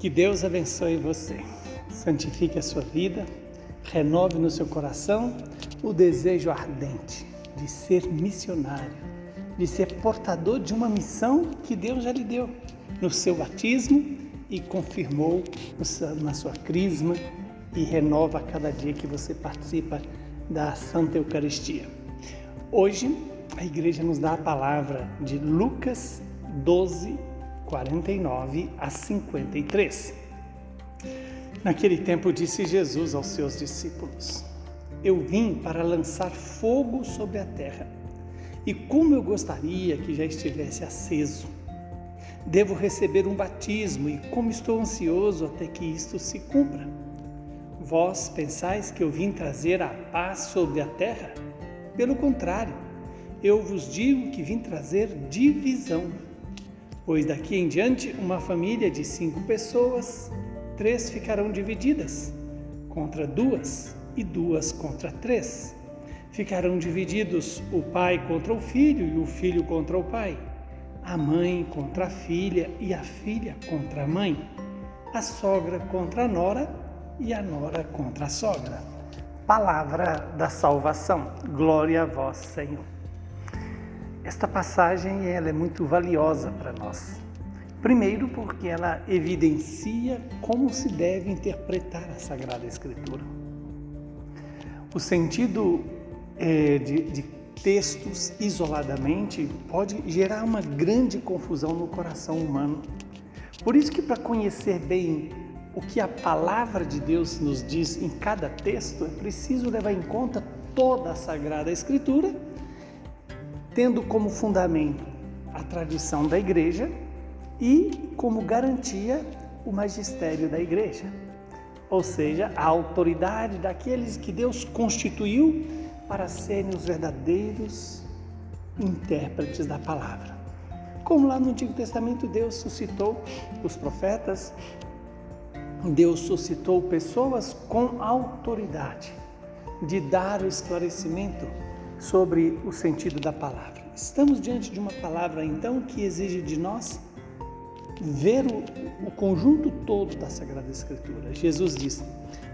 Que Deus abençoe você, santifique a sua vida, renove no seu coração o desejo ardente de ser missionário, de ser portador de uma missão que Deus já lhe deu no seu batismo e confirmou na sua crisma e renova a cada dia que você participa da Santa Eucaristia. Hoje a igreja nos dá a palavra de Lucas 12, 49 a 53. Naquele tempo disse Jesus aos seus discípulos: Eu vim para lançar fogo sobre a terra, e como eu gostaria que já estivesse aceso. Devo receber um batismo, e como estou ansioso até que isto se cumpra. Vós pensais que eu vim trazer a paz sobre a terra? Pelo contrário, eu vos digo que vim trazer divisão pois daqui em diante uma família de cinco pessoas, três ficarão divididas contra duas e duas contra três. Ficarão divididos o pai contra o filho e o filho contra o pai, a mãe contra a filha e a filha contra a mãe, a sogra contra a nora e a nora contra a sogra. Palavra da salvação. Glória a vós, Senhor. Esta passagem ela é muito valiosa para nós. Primeiro, porque ela evidencia como se deve interpretar a Sagrada Escritura. O sentido é, de, de textos isoladamente pode gerar uma grande confusão no coração humano. Por isso que para conhecer bem o que a palavra de Deus nos diz em cada texto, é preciso levar em conta toda a Sagrada Escritura tendo como fundamento a tradição da igreja e como garantia o magistério da igreja, ou seja, a autoridade daqueles que Deus constituiu para serem os verdadeiros intérpretes da palavra. Como lá no Antigo Testamento Deus suscitou os profetas, Deus suscitou pessoas com autoridade de dar o esclarecimento sobre o sentido da palavra. Estamos diante de uma palavra, então, que exige de nós ver o, o conjunto todo da Sagrada Escritura. Jesus disse: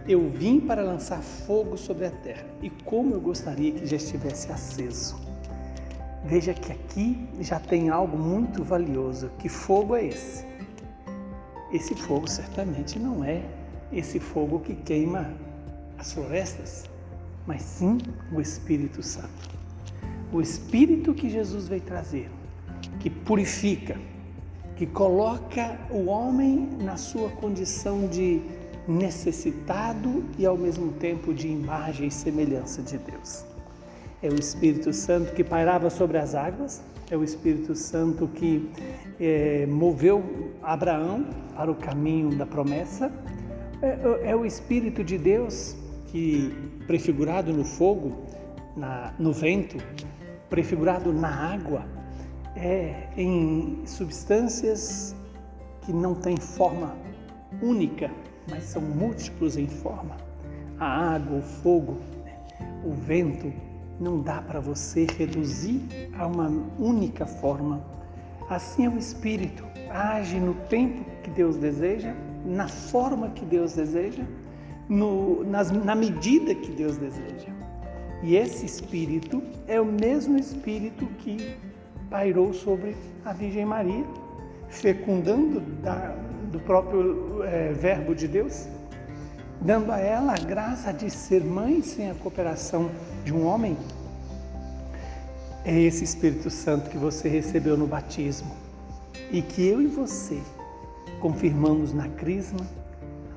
Eu vim para lançar fogo sobre a terra, e como eu gostaria que já estivesse aceso. Veja que aqui já tem algo muito valioso. Que fogo é esse? Esse fogo certamente não é esse fogo que queima as florestas mas sim o Espírito Santo. O Espírito que Jesus veio trazer, que purifica, que coloca o homem na sua condição de necessitado e ao mesmo tempo de imagem e semelhança de Deus. É o Espírito Santo que pairava sobre as águas, é o Espírito Santo que é, moveu Abraão para o caminho da promessa, é, é o Espírito de Deus que prefigurado no fogo, na, no vento, prefigurado na água, é em substâncias que não têm forma única, mas são múltiplos em forma. A água, o fogo, o vento, não dá para você reduzir a uma única forma. Assim é o Espírito, age no tempo que Deus deseja, na forma que Deus deseja no, nas, na medida que Deus deseja. E esse Espírito é o mesmo Espírito que pairou sobre a Virgem Maria, fecundando da, do próprio é, Verbo de Deus, dando a ela a graça de ser mãe sem a cooperação de um homem. É esse Espírito Santo que você recebeu no batismo e que eu e você confirmamos na Crisma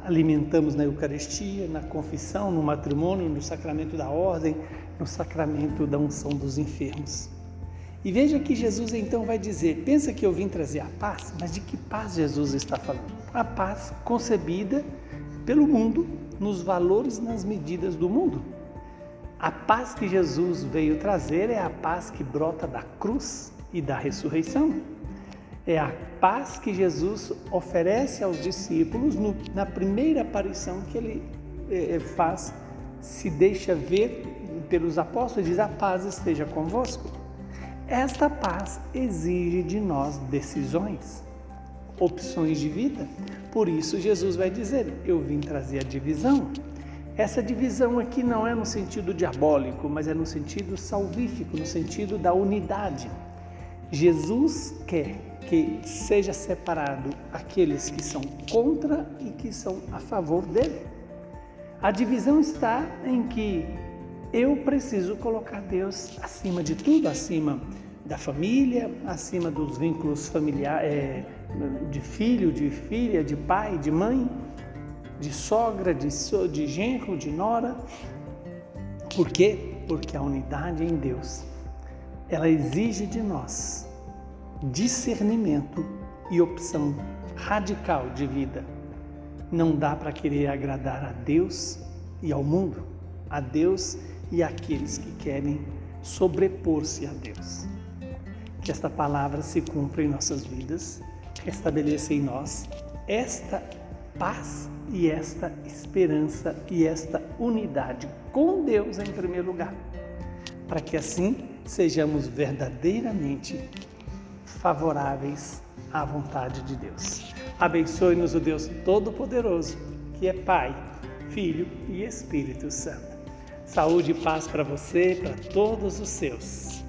alimentamos na Eucaristia, na confissão, no matrimônio, no sacramento da ordem, no sacramento da unção dos enfermos. E veja que Jesus então vai dizer: pensa que eu vim trazer a paz, mas de que paz Jesus está falando? A paz concebida pelo mundo, nos valores, nas medidas do mundo. A paz que Jesus veio trazer é a paz que brota da cruz e da ressurreição é a paz que Jesus oferece aos discípulos no, na primeira aparição que ele é, faz, se deixa ver pelos apóstolos diz: A paz esteja convosco. Esta paz exige de nós decisões. opções de vida. Por isso, Jesus vai dizer: Eu vim trazer a divisão. Essa divisão aqui não é no sentido diabólico, mas é no sentido salvífico, no sentido da unidade. Jesus quer que seja separado aqueles que são contra e que são a favor dele. A divisão está em que eu preciso colocar Deus acima de tudo, acima da família, acima dos vínculos familiares, é, de filho, de filha, de pai, de mãe, de sogra, de, de genro, de nora. Por quê? Porque a unidade em Deus, ela exige de nós discernimento e opção radical de vida. Não dá para querer agradar a Deus e ao mundo, a Deus e àqueles que querem sobrepor-se a Deus. Que esta palavra se cumpra em nossas vidas, restabeleça em nós esta paz e esta esperança e esta unidade com Deus em primeiro lugar, para que assim sejamos verdadeiramente favoráveis à vontade de Deus. Abençoe-nos o Deus Todo-Poderoso, que é Pai, Filho e Espírito Santo. Saúde e paz para você e para todos os seus.